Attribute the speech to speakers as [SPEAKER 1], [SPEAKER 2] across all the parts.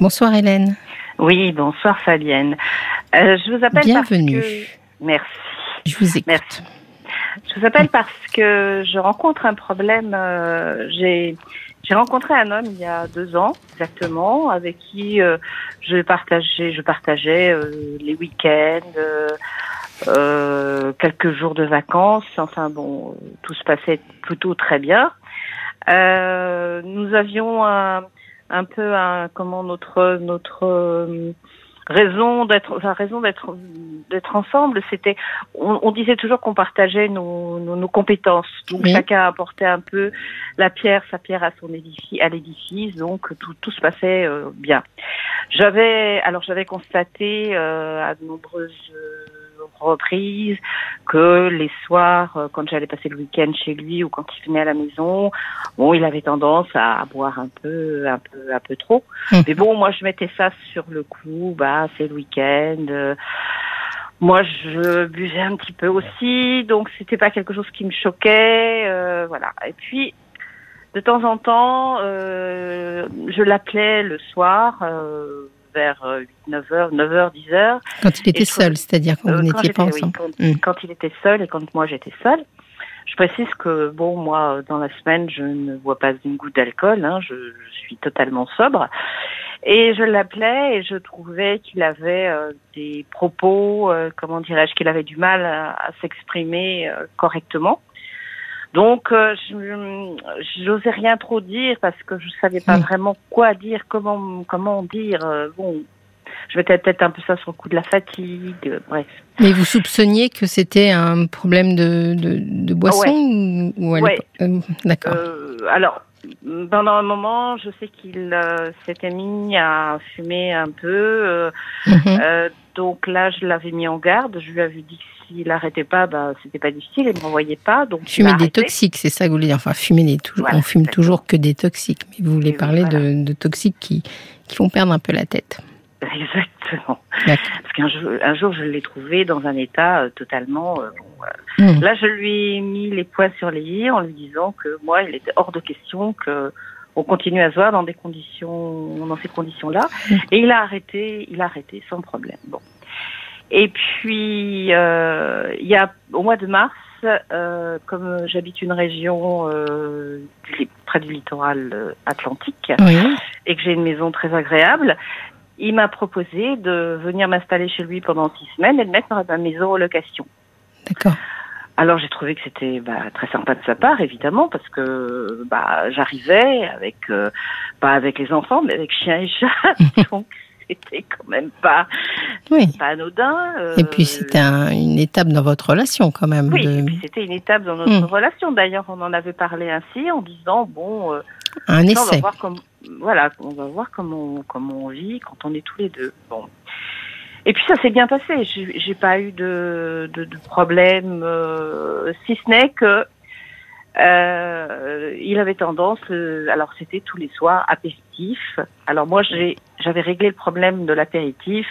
[SPEAKER 1] Bonsoir Hélène.
[SPEAKER 2] Oui, bonsoir Fabienne. Euh, je vous appelle
[SPEAKER 1] Bienvenue.
[SPEAKER 2] parce que... Merci.
[SPEAKER 1] Je vous écoute.
[SPEAKER 2] Merci. Je vous appelle parce que je rencontre un problème. euh, j'ai j'ai rencontré un homme il y a deux ans exactement, avec qui euh, je partageais je partageais les week-ends, quelques jours de vacances. Enfin bon, tout se passait plutôt très bien. Nous avions un, un peu un comment notre notre euh, raison d'être enfin raison d'être d'être ensemble c'était on, on disait toujours qu'on partageait nos, nos, nos compétences. Donc
[SPEAKER 1] Oui.
[SPEAKER 2] chacun apportait un peu la pierre sa pierre à son édifice à l'édifice. Donc tout, tout se passait euh, bien. J'avais alors j'avais constaté euh, à de nombreuses euh, reprises que les soirs euh, quand j'allais passer le week-end chez lui ou quand il venait à la maison bon il avait tendance à, boire un peu un peu un peu trop
[SPEAKER 1] Mhm.
[SPEAKER 2] mais bon, moi, je mettais ça sur le coup. Bah, c'est le week-end. euh, moi, je buvais un petit peu aussi, donc c'était pas quelque chose qui me choquait. euh, voilà. Et puis, de temps en temps, euh, je l'appelais le soir. euh, vers 9 h 9 h 10 h
[SPEAKER 1] Quand il était
[SPEAKER 2] Et
[SPEAKER 1] seul, c'est-à-dire quand
[SPEAKER 2] euh,
[SPEAKER 1] vous n'étiez pas
[SPEAKER 2] j'étais- oui,
[SPEAKER 1] ensemble.
[SPEAKER 2] quand, quand il était seul et quand moi j'étais seule. Je précise que bon, moi, dans la semaine, je ne bois pas une goutte d'alcool. Hein, je, je suis totalement sobre. Et je l'appelais et je trouvais qu'il avait euh, des propos, euh, comment dirais-je, qu'il avait du mal à, à s'exprimer euh, correctement. Donc, euh, je n'osais rien trop dire parce que je savais pas
[SPEAKER 1] Mm.
[SPEAKER 2] vraiment quoi dire, comment comment dire. euh, bon, je mettais peut-être un peu ça sur le coup de la fatigue. euh, bref.
[SPEAKER 1] Mais vous soupçonniez que c'était un problème de, de, de boisson ou, ou à
[SPEAKER 2] Ouais.
[SPEAKER 1] euh, D'accord.
[SPEAKER 2] Euh, alors, pendant un moment, je sais qu'il euh, s'était mis à fumer un peu. euh,
[SPEAKER 1] Mhm.
[SPEAKER 2] euh, donc là, je l'avais mis en garde. Je lui avais dit que s'il arrêtait pas, bah, c'était pas difficile. Il m'envoyait pas. Donc
[SPEAKER 1] Fumer des
[SPEAKER 2] arrêté.
[SPEAKER 1] toxiques, c'est ça que vous voulez dire. Enfin, fumer des
[SPEAKER 2] Voilà,
[SPEAKER 1] on fume toujours que des toxiques, mais vous voulez
[SPEAKER 2] Et
[SPEAKER 1] parler
[SPEAKER 2] voilà.
[SPEAKER 1] de, de toxiques qui, qui font perdre un peu la tête.
[SPEAKER 2] Exactement. Parce qu'un jour, un jour, je l'ai trouvé dans un état euh, totalement. euh, bon, euh,
[SPEAKER 1] Mhm.
[SPEAKER 2] Là, je lui ai mis les points sur les i en lui disant que moi, il était hors de question que on continue à se voir dans des conditions, dans ces conditions-là.
[SPEAKER 1] Mhm.
[SPEAKER 2] Et il a arrêté, il a arrêté sans problème. Bon. Et puis, il y a au mois de mars, comme j'habite une région près du littoral atlantique
[SPEAKER 1] Oui.
[SPEAKER 2] et que j'ai une maison très agréable, il m'a proposé de venir m'installer chez lui pendant six semaines et de mettre ma maison en location.
[SPEAKER 1] D'accord.
[SPEAKER 2] Alors j'ai trouvé que c'était bah, très sympa de sa part, évidemment, parce que bah, j'arrivais avec euh, pas avec les enfants, mais avec chien et chat, donc c'était quand même pas
[SPEAKER 1] Oui.
[SPEAKER 2] pas anodin. euh,
[SPEAKER 1] Et puis c'était un- une étape dans votre relation quand même.
[SPEAKER 2] oui,
[SPEAKER 1] de-
[SPEAKER 2] et puis c'était une étape dans notre
[SPEAKER 1] Hmm.
[SPEAKER 2] relation. D'ailleurs, on en avait parlé ainsi en disant bon, euh,
[SPEAKER 1] un
[SPEAKER 2] ça, on va
[SPEAKER 1] essai.
[SPEAKER 2] voir comme voilà, on va voir comment comment on vit quand on est tous les deux. Bon. Et puis ça s'est bien passé. J'ai pas eu de de, de problème, euh, si ce n'est que euh, il avait tendance, euh, alors c'était tous les soirs apéritif. Alors moi j'ai j'avais réglé le problème de l'apéritif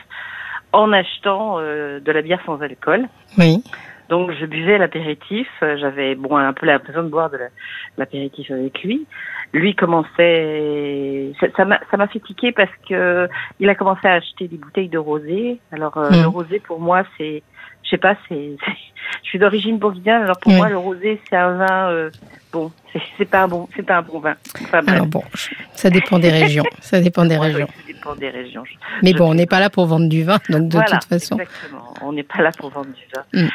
[SPEAKER 2] en achetant euh, de la bière sans alcool.
[SPEAKER 1] Oui.
[SPEAKER 2] Donc je buvais l'apéritif, euh, j'avais bon un peu l'impression de boire de la- l'apéritif avec lui. Lui commençait, ça- m'a ça m'a fait tiquer parce que il a commencé à acheter des bouteilles de rosé. Alors euh,
[SPEAKER 1] Mm.
[SPEAKER 2] le rosé pour moi c'est, sais pas, c'est, je suis d'origine bourguignonne. Alors pour
[SPEAKER 1] Oui.
[SPEAKER 2] moi le rosé c'est un vin euh, bon, c'est pas un bon, c'est pas un bon vin. Enfin.
[SPEAKER 1] Alors bon, ça dépend des régions. Ça dépend des
[SPEAKER 2] Ouais,
[SPEAKER 1] régions.
[SPEAKER 2] ça dépend des régions.
[SPEAKER 1] Mais
[SPEAKER 2] je
[SPEAKER 1] bon, on n'est pas là pour vendre du vin, donc de
[SPEAKER 2] voilà,
[SPEAKER 1] toute façon.
[SPEAKER 2] Exactement. On n'est pas là pour vendre du vin.
[SPEAKER 1] Mm.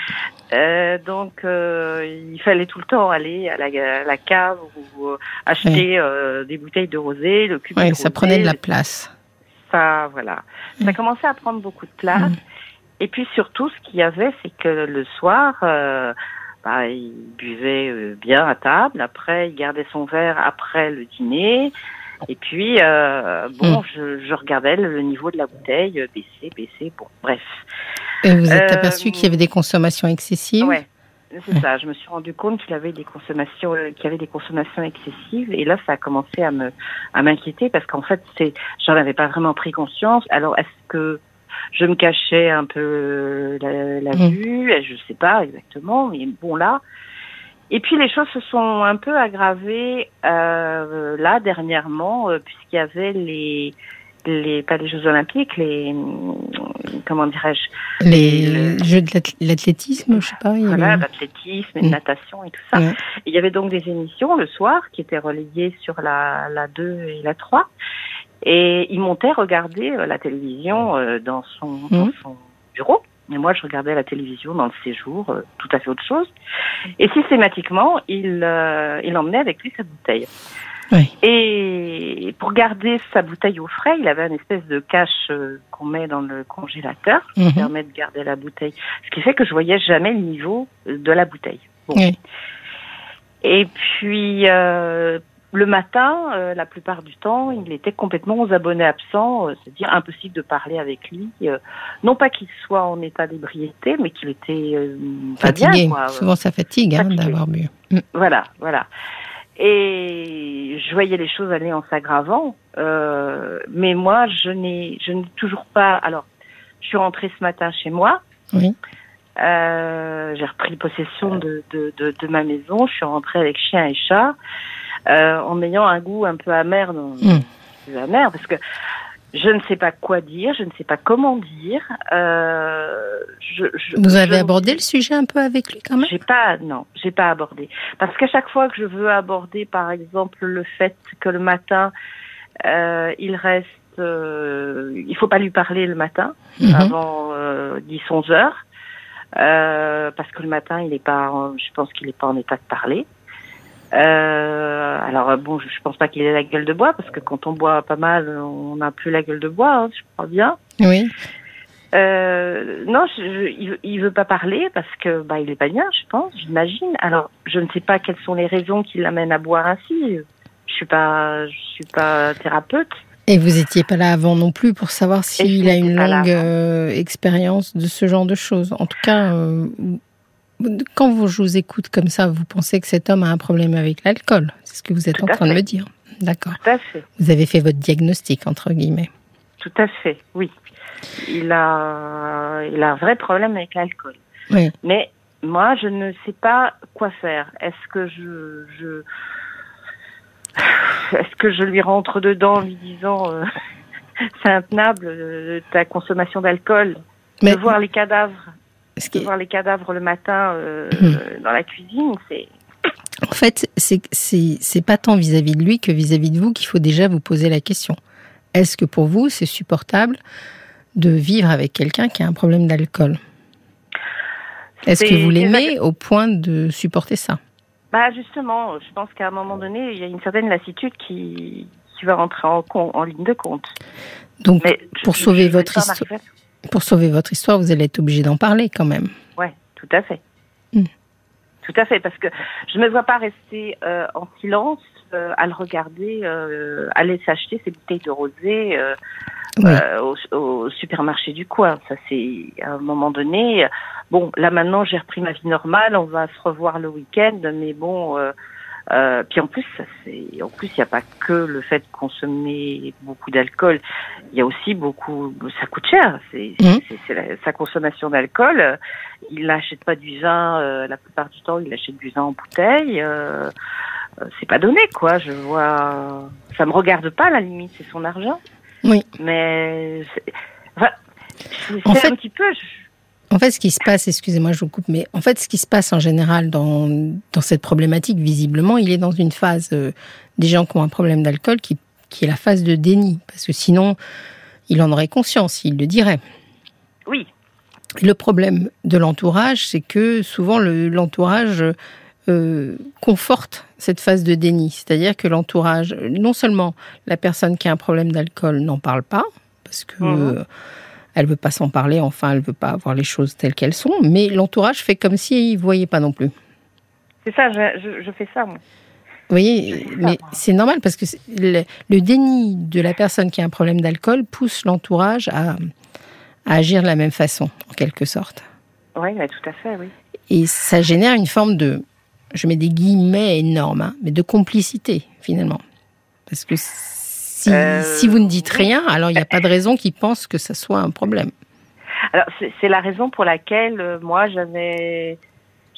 [SPEAKER 2] Euh, donc, euh, il fallait tout le temps aller à la, à la cave ou acheter des bouteilles de rosé, le cube
[SPEAKER 1] Oui,
[SPEAKER 2] de
[SPEAKER 1] ça
[SPEAKER 2] rosé,
[SPEAKER 1] prenait de la place.
[SPEAKER 2] Ça, voilà.
[SPEAKER 1] Mm.
[SPEAKER 2] Ça commençait à prendre beaucoup de place.
[SPEAKER 1] Mm.
[SPEAKER 2] Et puis surtout, ce qu'il y avait, c'est que le soir, euh, bah, il buvait euh, bien à table. Après, il gardait son verre après le dîner. Et puis, euh, bon, je, je regardais le, niveau de la bouteille baisser, baisser. Bon, bref.
[SPEAKER 1] Et vous êtes aperçu qu'il y avait des consommations excessives?
[SPEAKER 2] Ouais, c'est ça. Je me suis rendu compte qu'il avait des consommations, qu'il y avait des consommations excessives, et là, ça a commencé à me, à m'inquiéter parce qu'en fait, c'est, j'en avais pas vraiment pris conscience. Alors, est-ce que je me cachais un peu la, la
[SPEAKER 1] Mm.
[SPEAKER 2] vue Je sais pas exactement, mais bon là. Et puis les choses se sont un peu aggravées euh, là dernièrement, euh, puisqu'il y avait les les pas les Jeux Olympiques, les comment dirais-je
[SPEAKER 1] Les Jeux de l'athlétisme, je sais pas.
[SPEAKER 2] Voilà, l'athlétisme, la mm. natation et tout ça. il y avait donc des émissions le soir qui étaient relayées sur la la 2 et la 3 et il montait regarder euh, la télévision euh, dans son, dans mm. son bureau. Et moi, je regardais la télévision dans le séjour, euh, tout à fait autre chose. Et systématiquement, il, euh, il emmenait avec lui sa bouteille. Oui. Et pour garder sa bouteille au frais, il avait une espèce de cache euh, qu'on met dans le congélateur qui mhm. permet de garder la bouteille. Ce qui fait que je voyais jamais le niveau de la bouteille. Bon. Oui. Et puis, le matin, euh, la plupart du temps, il était complètement aux abonnés absents, euh, c'est-à-dire impossible de parler avec lui. Euh, non pas qu'il soit en état d'ébriété, mais qu'il était
[SPEAKER 1] fatigué. Souvent, ça fatigue hein, d'avoir bu.
[SPEAKER 2] Mm. Voilà, voilà. Et je voyais les choses aller en s'aggravant, mais moi, je n'ai, je n'ai toujours pas. Alors, je suis rentrée ce matin chez moi. Oui. J'ai repris possession de, de, de, de, ma maison. Je suis rentrée avec chien et chat. Euh, en ayant un goût un peu amer, dans, hmm. amer parce que je ne sais pas quoi dire, je ne sais pas comment dire. Euh,
[SPEAKER 1] je, je, Vous avez abordé le sujet un peu avec lui quand même?
[SPEAKER 2] J'ai pas, non, j'ai pas abordé. Parce qu'à chaque fois que je veux aborder, par exemple, le fait que le matin, euh, il reste, euh, il faut pas lui parler le matin mhm. avant euh, 10-11 heures, euh, parce que le matin, il est pas, je pense qu'il n'est pas en état de parler. Euh, alors bon, je, je pense pas qu'il ait la gueule de bois parce que quand on boit pas mal, on n'a plus la gueule de bois, hein, je crois bien.
[SPEAKER 1] Oui.
[SPEAKER 2] Euh, non, je, il, il, veut pas parler parce que bah il est pas bien, je pense, j'imagine. Alors je ne sais pas quelles sont les raisons qui l'amènent à boire ainsi. Je suis pas, je suis pas thérapeute.
[SPEAKER 1] Et vous étiez pas là avant non plus pour savoir s'il a une longue euh, expérience de ce genre de choses. En tout cas, euh, quand vous, je vous écoute comme ça, vous pensez que cet homme a un problème avec l'alcool C'est ce que vous êtes en train de me dire. D'accord.
[SPEAKER 2] Tout à fait.
[SPEAKER 1] Vous avez fait votre diagnostic, entre guillemets.
[SPEAKER 2] Tout à fait, oui. Il a, il a un vrai problème avec l'alcool.
[SPEAKER 1] Oui.
[SPEAKER 2] Mais moi, je ne sais pas quoi faire. Est-ce que je, je est-ce que je lui rentre dedans en lui disant euh, c'est intenable euh, ta consommation d'alcool, de voir les cadavres de voir les cadavres le matin euh, hmm. dans la cuisine, c'est.
[SPEAKER 1] En fait, c'est c'est pas tant vis-à-vis de lui que vis-à-vis de vous qu'il faut déjà vous poser la question. Est-ce que pour vous, c'est supportable de vivre avec quelqu'un qui a un problème d'alcool? Est-ce que vous l'aimez au point de supporter ça?
[SPEAKER 2] Bah justement, je pense qu'à un moment donné, il y a une certaine lassitude qui, qui va rentrer en, en ligne de compte.
[SPEAKER 1] Donc, pour sauver votre histoire. Pour sauver votre histoire, vous allez être obligé d'en parler quand même.
[SPEAKER 2] Oui, tout à fait. Hmm. Tout à fait, parce que je ne me vois pas rester euh, en silence euh, à le regarder, euh, aller s'acheter ses bouteilles de rosé au, au, supermarché du coin. Ça, c'est à un moment donné. Bon, là maintenant, j'ai repris ma vie normale. On va se revoir le week-end, mais bon euh, puis en plus, c'est en plus il n'y a pas que le fait de consommer beaucoup d'alcool. Il y a aussi beaucoup, ça coûte cher. C'est mmh. sa consommation d'alcool. Il n'achète pas du vin euh, la plupart du temps. Il achète du vin en bouteille. Euh, euh c'est pas donné quoi. Je vois, ça me regarde pas à la limite. C'est son argent.
[SPEAKER 1] Oui.
[SPEAKER 2] Mais enfin, c'est un petit peu.
[SPEAKER 1] En fait, ce qui se passe, excusez-moi, je vous coupe, mais en fait, ce qui se passe en général dans, dans cette problématique, visiblement, il est dans une phase euh, des gens qui ont un problème d'alcool qui, qui est la phase de déni. Parce que sinon, il en aurait conscience, il le dirait.
[SPEAKER 2] Oui.
[SPEAKER 1] Le problème de l'entourage, c'est que souvent l'entourage euh, conforte cette phase de déni. C'est-à-dire que l'entourage, non seulement la personne qui a un problème d'alcool n'en parle pas, parce que. Mhm elle veut pas s'en parler, enfin, elle veut pas avoir les choses telles qu'elles sont, mais l'entourage fait comme s'il ne voyait pas non plus.
[SPEAKER 2] C'est ça, je, fais ça, moi.
[SPEAKER 1] Vous voyez, mais c'est normal parce que le, déni de la personne qui a un problème d'alcool pousse l'entourage à, agir de la même façon, en quelque sorte.
[SPEAKER 2] Oui, tout à fait, oui.
[SPEAKER 1] Et ça génère une forme de, je mets des guillemets énormes, hein, mais de complicité, finalement. Parce que euh, si, vous ne dites rien, alors il n'y a pas de raison qu'ils pensent que ça soit un problème.
[SPEAKER 2] Alors c'est la raison pour laquelle euh, moi j'avais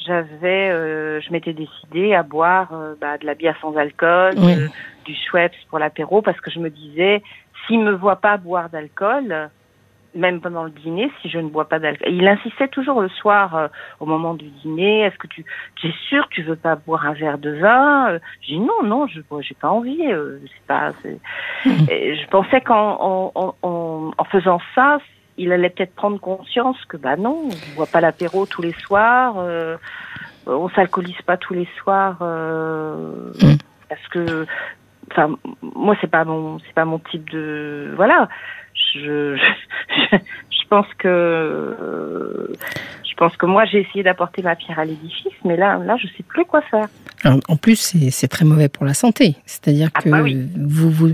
[SPEAKER 2] j'avais euh, je m'étais décidée à boire bah, de la bière sans alcool, du Schweppes pour l'apéro parce que je me disais s'il me voit pas boire d'alcool, même pendant le dîner, si je ne bois pas d'alcool. Il insistait toujours le soir, euh, au moment du dîner, est-ce que tu, tu es sûr que tu veux pas boire un verre de vin J'ai dit non, non, je j'ai pas envie. Euh, pas. je pensais qu'en en, en, en, faisant ça, il allait peut-être prendre conscience que bah non, on boit pas l'apéro tous les soirs, euh, on s'alcoolise pas tous les soirs euh, mm. parce que, enfin, moi c'est pas mon, c'est pas mon type de, voilà je, je, pense que je pense que moi j'ai essayé d'apporter ma pierre à l'édifice, mais là, là, je sais plus quoi faire.
[SPEAKER 1] en plus, c'est très mauvais pour la santé. C'est-à-dire ah, que bah vous, vous,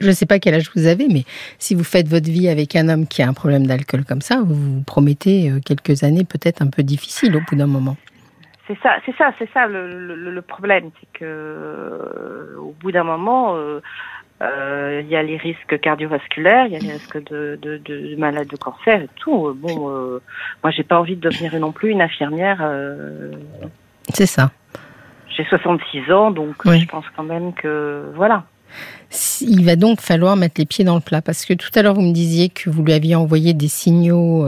[SPEAKER 1] je ne sais pas quel âge vous avez, mais si vous faites votre vie avec un homme qui a un problème d'alcool comme ça, vous vous promettez euh, quelques années peut-être un peu difficiles au bout d'un moment.
[SPEAKER 2] C'est ça, c'est ça, c'est ça le, le, problème, c'est que euh, au bout d'un moment, euh, euh, il y a les risques cardiovasculaires, il y a les risques de, de, de, malades de cancer et tout. Bon, euh, moi, j'ai pas envie de devenir non plus une infirmière. Euh,
[SPEAKER 1] C'est ça.
[SPEAKER 2] J'ai 66 ans, donc je pense quand même que voilà.
[SPEAKER 1] Il va donc falloir mettre les pieds dans le plat parce que tout à l'heure vous me disiez que vous lui aviez envoyé des signaux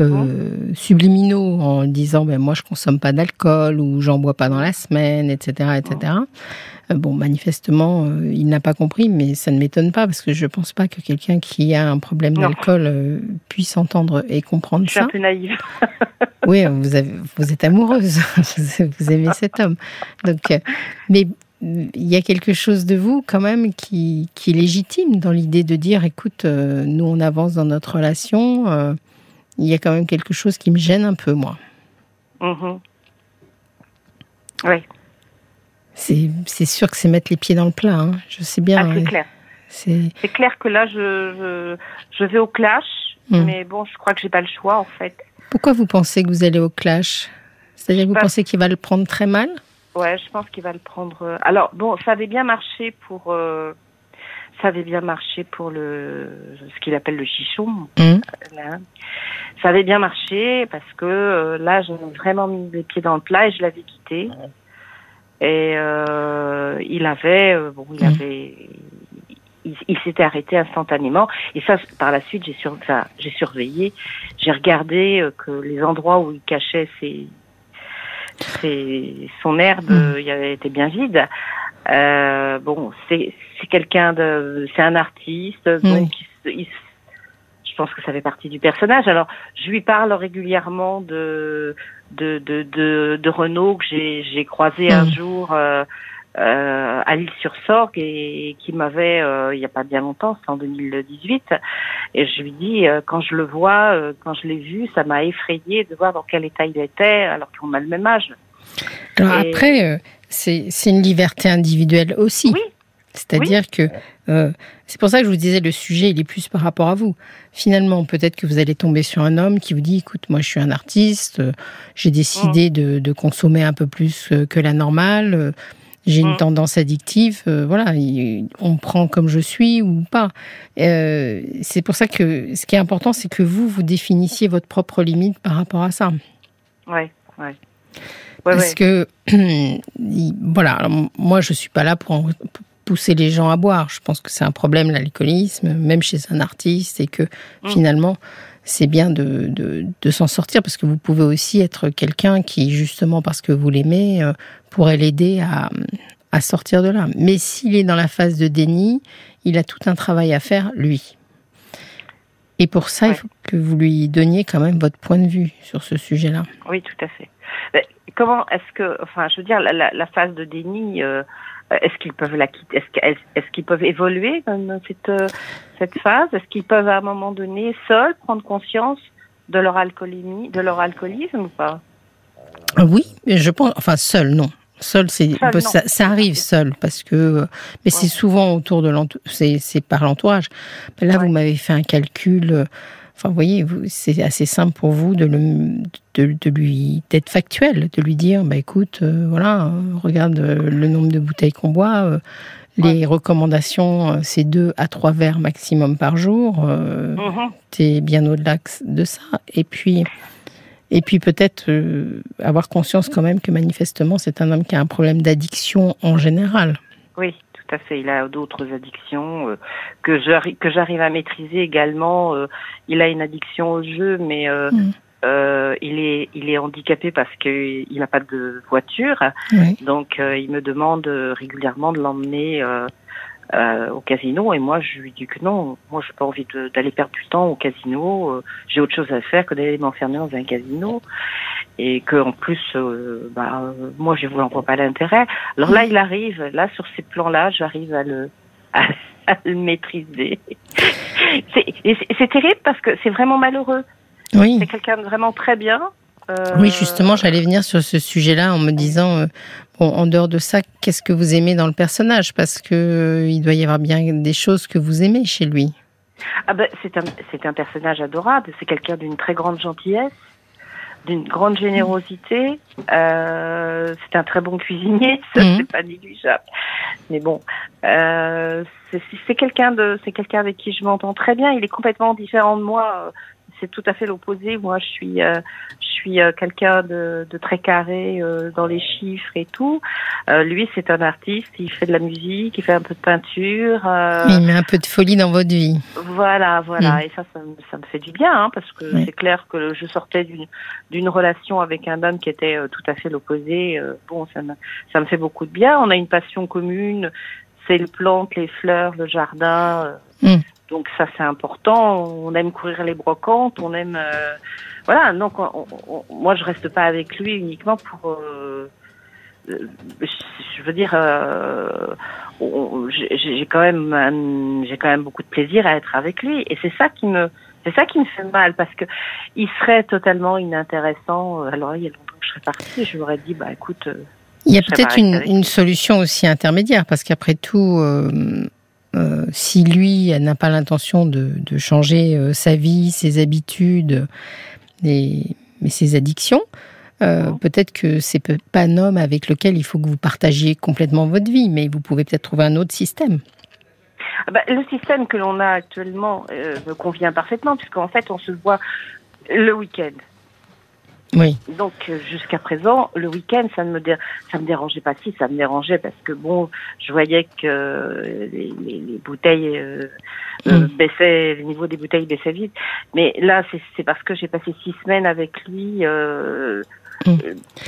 [SPEAKER 1] euh, subliminaux en disant ben moi je consomme pas d'alcool ou j'en bois pas dans la semaine, etc., etc. Euh, bon, manifestement, euh, il n'a pas compris, mais ça ne m'étonne pas parce que je pense pas que quelqu'un qui a un problème d'alcool puisse entendre et comprendre ça.
[SPEAKER 2] Je suis un peu naïve.
[SPEAKER 1] oui, vous, avez, vous êtes amoureuse, vous aimez cet homme. Donc, mais il y a quelque chose de vous quand même qui, qui est légitime dans l'idée de dire écoute, nous on avance dans notre relation il y a quand même quelque chose qui me gêne un peu, moi.
[SPEAKER 2] Mhm. Oui.
[SPEAKER 1] C'est sûr que c'est mettre les pieds dans le plat, hein. je sais bien.
[SPEAKER 2] Ah, c'est clair. C'est clair que là, je, je, vais au clash, hmm. mais bon, je crois que j'ai pas le choix, en fait.
[SPEAKER 1] Pourquoi vous pensez que vous allez au clash? C'est-à-dire que vous pensez qu'il va le prendre très mal?
[SPEAKER 2] Ouais, je pense qu'il va le prendre. Euh, alors, bon, ça avait bien marché pour. Euh, ça avait bien marché pour le ce qu'il appelle le chichon. Hmm. Là ça avait bien marché parce que euh, là, j'ai vraiment mis les pieds dans le plat et je l'avais quitté. Et euh, il avait, euh, bon, il mmh. avait, il, s'était arrêté instantanément. Et ça, par la suite, j'ai sur, j'ai surveillé, j'ai regardé euh, que les endroits où il cachait ses, ses son herbe, mmh. il avait été bien vide. Euh, bon, c'est quelqu'un de, c'est un artiste, donc il, il, je pense que ça fait partie du personnage. Alors, je lui parle régulièrement de de de de, de Renault que j'ai j'ai croisé un mm. jour euh, euh, à l'île-sur-Sorgue et, qui m'avait euh, il n'y a pas bien longtemps, c'est en 2018. Et je lui dis euh, quand je le vois, quand je l'ai vu, ça m'a effrayé de voir dans quel état il était alors qu'on a le même âge.
[SPEAKER 1] Alors après, c'est une liberté individuelle aussi.
[SPEAKER 2] Oui,
[SPEAKER 1] c'est-à-dire que euh, c'est pour ça que je vous disais le sujet il est plus par rapport à vous. Finalement, peut-être que vous allez tomber sur un homme qui vous dit écoute, moi je suis un artiste, euh, j'ai décidé mm. de, consommer un peu plus euh, que la normale, j'ai une mm. tendance addictive, voilà, on prend comme je suis ou pas. c'est pour ça que ce qui est important, c'est que vous vous définissiez votre propre limite par rapport à ça.
[SPEAKER 2] Ouais, ouais.
[SPEAKER 1] Parce que, voilà, moi je suis pas là pour, pousser les gens à boire. Je pense que c'est un problème, l'alcoolisme, même chez un artiste, et que mm. finalement, c'est bien de, de, s'en sortir parce que vous pouvez aussi être quelqu'un qui, justement parce que vous l'aimez, euh, pourrait l'aider à, à sortir de là. Mais s'il est dans la phase de déni, il a tout un travail à faire, lui. Et pour ça, il faut que vous lui donniez quand même votre point de vue sur ce sujet-là.
[SPEAKER 2] Oui, tout à fait. Comment est-ce que, enfin, je veux dire, la, la, phase de déni, euh, euh, est-ce qu'ils peuvent la quitter? Est-ce qu'ils peuvent évoluer dans cette, euh, cette phase? Est-ce qu'ils peuvent à un moment donné seuls prendre conscience de leur alcoolémie, de leur alcoolisme ou pas?
[SPEAKER 1] Oui, je pense. Enfin, seul, non. Seul, c'est ça, arrive seul parce que, mais c'est souvent autour de c'est par l'entourage. Là, vous m'avez fait un calcul Enfin, vous voyez, c'est assez simple pour vous de, le, de, lui d'être factuel, de lui dire, bah écoute, euh, voilà, regarde euh, le nombre de bouteilles qu'on boit. Euh, les recommandations, c'est deux à trois verres maximum par jour. Euh, mhm. T'es bien au-delà de ça. Et puis, et puis peut-être avoir conscience quand même que manifestement c'est un homme qui a un problème d'addiction en général.
[SPEAKER 2] Oui, tout à fait. Il a d'autres addictions euh, que j'arrive que j'arrive à maîtriser également. Euh, il a une addiction au jeu, mais euh,
[SPEAKER 1] Mm.
[SPEAKER 2] il est il est handicapé parce qu'il n'a pas de voiture,
[SPEAKER 1] Oui.
[SPEAKER 2] donc il me demande régulièrement de l'emmener. au casino et moi je lui dis que non moi j'ai pas envie d'aller perdre du temps au casino j'ai autre chose à faire que d'aller m'enfermer dans un casino et que en plus euh, bah euh, moi je vois vois pas l'intérêt. Alors là il arrive là sur ces plans là j'arrive à le à, à le maîtriser. C'est terrible parce que c'est vraiment malheureux.
[SPEAKER 1] Oui.
[SPEAKER 2] c'est quelqu'un de vraiment très bien. Euh,
[SPEAKER 1] Oui, justement, j'allais venir sur ce sujet-là en me disant, euh, bon, en dehors de ça, qu'est-ce que vous aimez dans le personnage? Parce que il doit y avoir bien des choses que vous aimez chez lui.
[SPEAKER 2] Ah ben, c'est un, c'est un personnage adorable. C'est quelqu'un d'une très grande gentillesse, d'une grande générosité. Euh, c'est un très bon cuisinier, ça
[SPEAKER 1] Mhm.
[SPEAKER 2] c'est pas négligeable. Mais bon, euh, c'est, c'est quelqu'un de, c'est quelqu'un avec qui je m'entends très bien. Il est complètement différent de moi. C'est tout à fait l'opposé. Moi, je suis, euh, je suis euh, quelqu'un de, de très carré euh, dans les chiffres et tout. Euh, lui, c'est un artiste. Il fait de la musique, il fait un peu de peinture. euh,
[SPEAKER 1] Il met un peu de folie dans votre vie.
[SPEAKER 2] voilà, voilà, et ça, ça me, ça me fait du bien, hein, parce que
[SPEAKER 1] Oui.
[SPEAKER 2] c'est clair que je sortais d'une d'une relation avec un homme qui était euh, tout à fait l'opposé. euh, bon, ça me ça me fait beaucoup de bien. On a une passion commune, c'est les plantes, les fleurs, le jardin.
[SPEAKER 1] Mm.
[SPEAKER 2] Donc ça, c'est important. On aime courir les brocantes, on aime, euh, voilà. Donc on- on- on- moi, je reste pas avec lui uniquement pour. euh, euh, je veux dire, euh, j'ai quand même, j'ai quand même beaucoup de plaisir à être avec lui, et c'est ça qui me, c'est ça qui me fait mal parce que il serait totalement inintéressant. Alors il y a longtemps que je serais partie, je lui aurais dit, bah écoute,
[SPEAKER 1] Il y a peut-être une solution aussi intermédiaire, parce qu'après tout, euh, si lui n'a pas l'intention de, de changer euh, sa vie, ses habitudes, et, ses addictions, euh, peut-être que c'est pas un homme avec lequel il faut que vous partagiez complètement votre vie, mais vous pouvez peut-être trouver un autre système.
[SPEAKER 2] ah bah, le système que l'on a actuellement me convient parfaitement puisqu'en fait on se voit le week-end.
[SPEAKER 1] Oui,
[SPEAKER 2] Donc euh, jusqu'à présent, le week-end, ça ne me dé- ça me dérangeait pas si, ça me dérangeait parce que bon, je voyais que euh, les, les- les bouteilles euh,
[SPEAKER 1] Mm.
[SPEAKER 2] baissaient, le niveau des bouteilles baissait vite. Mais là, c'est parce que j'ai passé six semaines avec lui, euh,
[SPEAKER 1] Mm.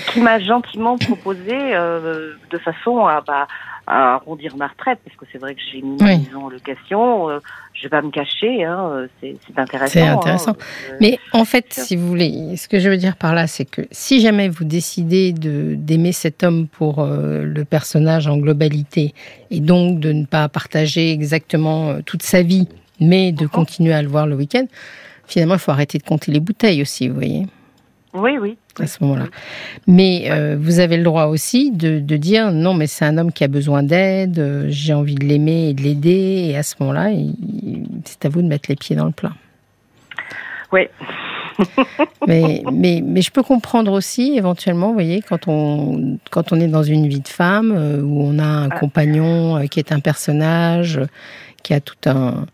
[SPEAKER 2] qui m'a gentiment proposé euh, de façon à, bah, à arrondir ma retraite, parce que c'est vrai que j'ai mis
[SPEAKER 1] Oui.
[SPEAKER 2] une maison en location. euh, je vais pas me cacher, hein, c'est c'est intéressant.
[SPEAKER 1] C'est
[SPEAKER 2] hein,
[SPEAKER 1] intéressant.
[SPEAKER 2] euh,
[SPEAKER 1] Mais en fait, si vous voulez, ce que je veux dire par là, c'est que si jamais vous décidez de d'aimer cet homme pour euh, le personnage en globalité et donc de ne pas partager exactement euh, toute sa vie, mais de
[SPEAKER 2] Mhm.
[SPEAKER 1] continuer à le voir le week-end, finalement, il faut arrêter de compter les bouteilles aussi, vous voyez,
[SPEAKER 2] Oui, oui.
[SPEAKER 1] à ce moment-là. Mais euh, vous avez le droit aussi de, de dire non, mais c'est un homme qui a besoin d'aide, euh, j'ai envie de l'aimer et de l'aider, et à ce moment-là, c'est à vous de mettre les pieds dans le plat.
[SPEAKER 2] Oui.
[SPEAKER 1] mais, mais, mais je peux comprendre aussi, éventuellement, vous voyez, quand on, quand on est dans une vie de femme, euh, où on a un
[SPEAKER 2] Ah.
[SPEAKER 1] compagnon qui est un personnage, qui a tout un,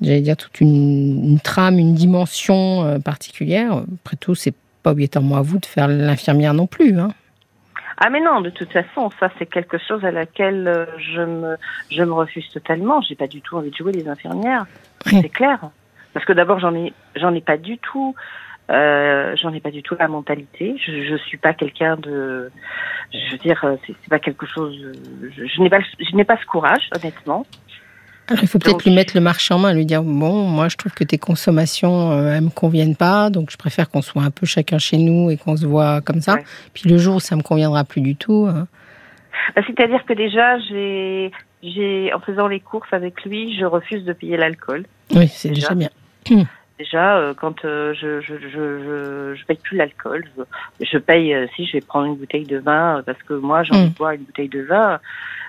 [SPEAKER 1] j'allais dire, toute une, une trame, une dimension particulière. Après tout, c'est pas obligatoirement à vous de faire l'infirmière non plus. Hein.
[SPEAKER 2] Ah mais non, de toute façon, ça c'est quelque chose à laquelle euh, je me je me refuse totalement. J'ai pas du tout envie de jouer les infirmières,
[SPEAKER 1] Oui.
[SPEAKER 2] c'est clair. Parce que d'abord j'en ai j'en ai pas du tout euh, j'en ai pas du tout la mentalité. Je, je suis pas quelqu'un de je veux dire euh, c'est pas quelque chose je, je n'ai pas je n'ai pas ce courage honnêtement.
[SPEAKER 1] Alors, il faut peut-être lui mettre le marché en main, lui dire bon, moi, je trouve que tes consommations, euh, elles me conviennent pas, donc je préfère qu'on soit un peu chacun chez nous et qu'on se voit comme ça.
[SPEAKER 2] Ouais.
[SPEAKER 1] Puis le jour où ça me conviendra plus du tout, hein,
[SPEAKER 2] Bah, C'est-à-dire que déjà j'ai j'ai en faisant les courses avec lui, je refuse de payer l'alcool.
[SPEAKER 1] oui, c'est
[SPEAKER 2] Déjà.
[SPEAKER 1] déjà bien.
[SPEAKER 2] Déjà, euh, quand euh, je, je, je, je, paye plus l'alcool, je, paye, euh, si je vais prendre une bouteille de vin, parce que moi j'ai envie
[SPEAKER 1] Mm.
[SPEAKER 2] de boire une bouteille de vin,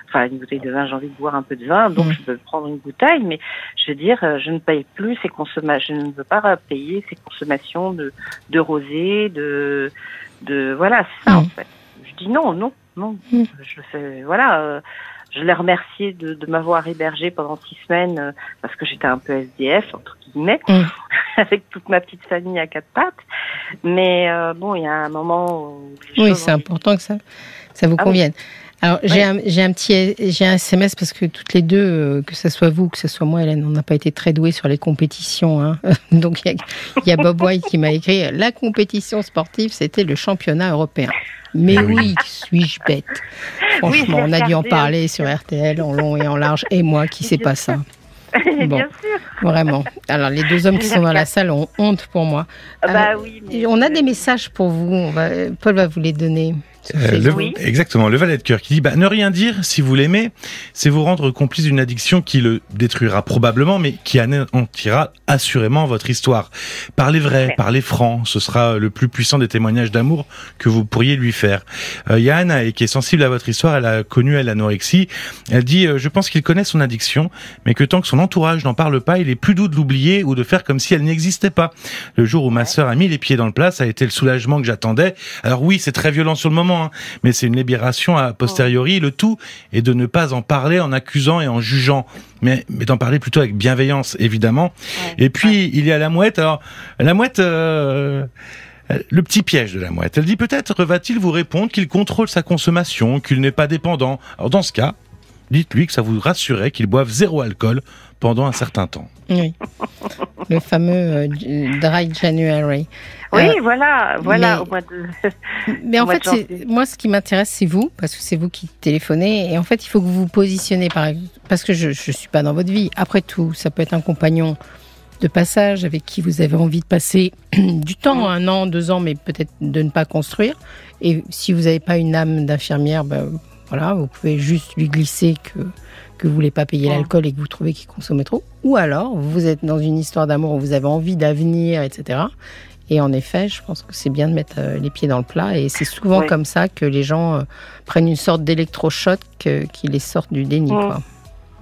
[SPEAKER 2] enfin une bouteille de vin, j'ai envie de boire un peu de vin, donc
[SPEAKER 1] Mm.
[SPEAKER 2] je peux prendre une bouteille, mais je veux dire, je ne paye plus ces consommations, je ne veux pas payer ces consommations de, de rosé, de, de, voilà, c'est ça
[SPEAKER 1] Mm.
[SPEAKER 2] en fait. Je dis non, non, non, je fais, voilà, euh, je l'ai remercié de, de m'avoir hébergé pendant six semaines euh, parce que j'étais un peu SDF entre guillemets
[SPEAKER 1] Mm.
[SPEAKER 2] avec toute ma petite famille à quatre pattes. Mais euh, bon, il y a un moment où
[SPEAKER 1] Oui, c'est important que ça, ça vous
[SPEAKER 2] Ah oui.
[SPEAKER 1] convienne. Alors j'ai un, un petit j'ai un SMS parce que toutes les deux, euh, que ce soit vous, que ce soit moi, Hélène, on n'a pas été très doués sur les compétitions. Hein. Donc il y, y a Bob White qui m'a écrit la compétition sportive, c'était le championnat européen. Mais
[SPEAKER 3] Ah oui.
[SPEAKER 1] oui, suis-je bête? Franchement, on a dû en parler sur RTL en long et en large. Et moi, qui sais pas ça Bon.
[SPEAKER 2] Bien sûr.
[SPEAKER 1] Vraiment. Alors les deux hommes qui sont dans la salle ont honte pour moi.
[SPEAKER 2] Ah bah
[SPEAKER 1] Euh,
[SPEAKER 2] oui. mais-
[SPEAKER 1] On a des messages pour vous. On va, Paul va vous les donner.
[SPEAKER 3] Euh, le-
[SPEAKER 1] Facebook.
[SPEAKER 2] Oui.
[SPEAKER 3] Exactement, le valet de cœur qui dit bah, ne rien dire si vous l'aimez, c'est vous rendre complice d'une addiction qui le détruira probablement, mais qui anéantira assurément votre histoire. Parlez vrai,
[SPEAKER 2] Ouais.
[SPEAKER 3] parlez franc, ce sera le plus puissant des témoignages d'amour que vous pourriez lui faire. Euh, Il y a Anna et qui est sensible à votre histoire, elle a connu elle l'anorexie. Elle dit euh, je pense qu'il connaît son addiction, mais que tant que son entourage n'en parle pas, il est plus doux de l'oublier ou de faire comme si elle n'existait pas. Le jour où ma sœur a mis les pieds dans le plat, ça a été le soulagement que j'attendais. Alors oui, c'est très violent sur le moment, hein, mais c'est une libération a posteriori. Le tout est de ne pas en parler en accusant et en jugeant, mais, mais d'en parler plutôt avec bienveillance, évidemment.
[SPEAKER 2] Ouais.
[SPEAKER 3] Et puis, il y a la mouette. Alors, la mouette... euh, le petit piège de la mouette. Elle dit peut-être va-t-il vous répondre qu'il contrôle sa consommation, qu'il n'est pas dépendant. Alors dans ce cas, dites-lui que ça vous rassurait qu'il boive zéro alcool pendant un certain temps.
[SPEAKER 1] Oui. Le fameux euh, Dry January.
[SPEAKER 2] Oui,
[SPEAKER 1] Euh,
[SPEAKER 2] voilà, voilà.
[SPEAKER 1] mais-
[SPEAKER 2] Au mois de...
[SPEAKER 1] Mais en fait, moi, ce qui m'intéresse, c'est vous, parce que c'est vous qui téléphonez. Et en fait, il faut que vous vous positionnez, par, parce que je ne suis pas dans votre vie. Après tout, ça peut être un compagnon de passage avec qui vous avez envie de passer du temps, un an, deux ans, mais peut-être de ne pas construire. Et si vous n'avez pas une âme d'infirmière, ben, voilà, vous pouvez juste lui glisser que que vous voulez pas payer l'alcool et que vous trouvez qu'il consomme trop. Ou alors, vous êtes dans une histoire d'amour où vous avez envie d'avenir, etc. Et en effet, je pense que c'est bien de mettre euh, les pieds dans le plat. Et c'est souvent
[SPEAKER 2] Ouais.
[SPEAKER 1] comme ça que les gens euh, prennent une sorte d'électrochoc qui les sortent du déni.
[SPEAKER 2] Mm.
[SPEAKER 1] quoi.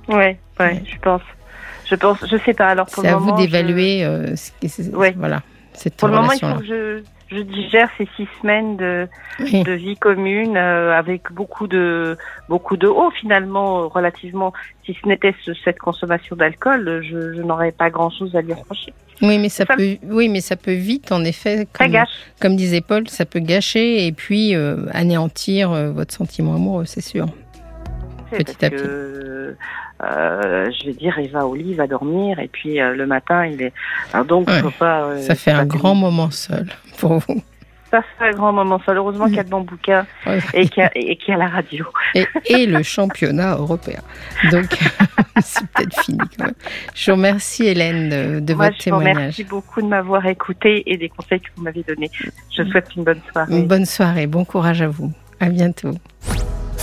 [SPEAKER 2] Ouais, ouais,
[SPEAKER 1] Ouais.
[SPEAKER 2] je pense. Je pense, je sais pas. Alors pour
[SPEAKER 1] C'est à vous
[SPEAKER 2] moment, je-
[SPEAKER 1] d'évaluer euh, c'est-
[SPEAKER 2] Ouais.
[SPEAKER 1] voilà, cette
[SPEAKER 2] Pour le moment, il faut que je, je digère ces six semaines de,
[SPEAKER 1] Oui.
[SPEAKER 2] de vie commune euh, avec beaucoup de beaucoup de hauts finalement euh, relativement. Si ce n'était ce- cette consommation d'alcool, je, je n'aurais pas grand chose à lui reprocher.
[SPEAKER 1] Oui, mais ça
[SPEAKER 2] Ça-
[SPEAKER 1] peut, oui, mais ça peut vite, en effet, comme, comme disait Paul, ça peut gâcher et puis euh, anéantir votre sentiment amoureux, c'est sûr. Petit
[SPEAKER 2] parce
[SPEAKER 1] à petit.
[SPEAKER 2] que, euh, je vais dire, il va au lit, il va dormir, et puis euh, le matin, il est. Alors donc,
[SPEAKER 1] Ouais.
[SPEAKER 2] faut pas. euh,
[SPEAKER 1] ça fait un grand moment seul pour vous.
[SPEAKER 2] Ça fait un grand moment. seul. Heureusement qu'il y a de bons bouquins
[SPEAKER 1] Ouais.
[SPEAKER 2] et qu'il y, a- y la radio.
[SPEAKER 1] et, et le championnat européen. Donc, c'est peut-être fini quand même. Je vous remercie, Hélène, de,
[SPEAKER 2] Moi,
[SPEAKER 1] votre
[SPEAKER 2] je vous
[SPEAKER 1] témoignage.
[SPEAKER 2] remercie beaucoup de m'avoir écouté et des conseils que vous m'avez donnés. Je vous souhaite une bonne soirée.
[SPEAKER 1] Une bonne soirée, bon courage à vous. À bientôt.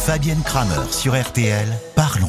[SPEAKER 4] Fabienne Kramer sur RTL, parlons-nous.